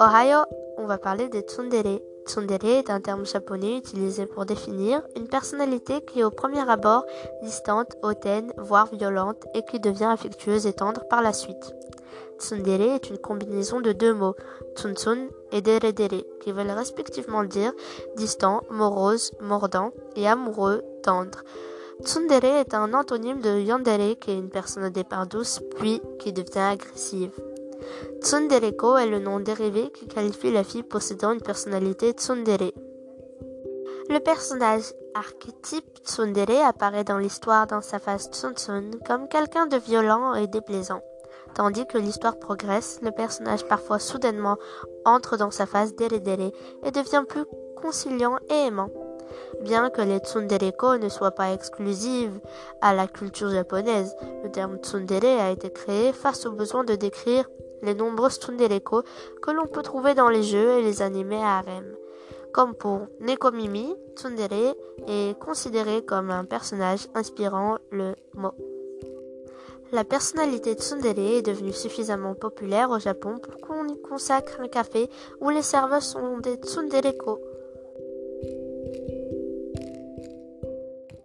Ohio, on va parler des tsundere. Tsundere est un terme japonais utilisé pour définir une personnalité qui est au premier abord distante, hautaine, voire violente et qui devient affectueuse et tendre par la suite. Tsundere est une combinaison de deux mots, tsuntsun et deredere, qui veulent respectivement dire distant, morose, mordant et amoureux, tendre. Tsundere est un antonyme de yandere, qui est une personne au départ douce, puis qui devient agressive. Tsundereko est le nom dérivé qui qualifie la fille possédant une personnalité tsundere. Le personnage archétype tsundere apparaît dans l'histoire dans sa face tsuntsun comme quelqu'un de violent et déplaisant. Tandis que l'histoire progresse, le personnage parfois soudainement entre dans sa phase dere et devient plus conciliant et aimant. Bien que les tsundereko ne soient pas exclusives à la culture japonaise, le terme tsundere a été créé face au besoin de décrire les nombreux tsundereko que l'on peut trouver dans les jeux et les animés à harem. Comme pour Nekomimi, tsundere est considéré comme un personnage inspirant le mot. La personnalité tsundere est devenue suffisamment populaire au Japon pour qu'on y consacre un café où les serveurs sont des tsundereko.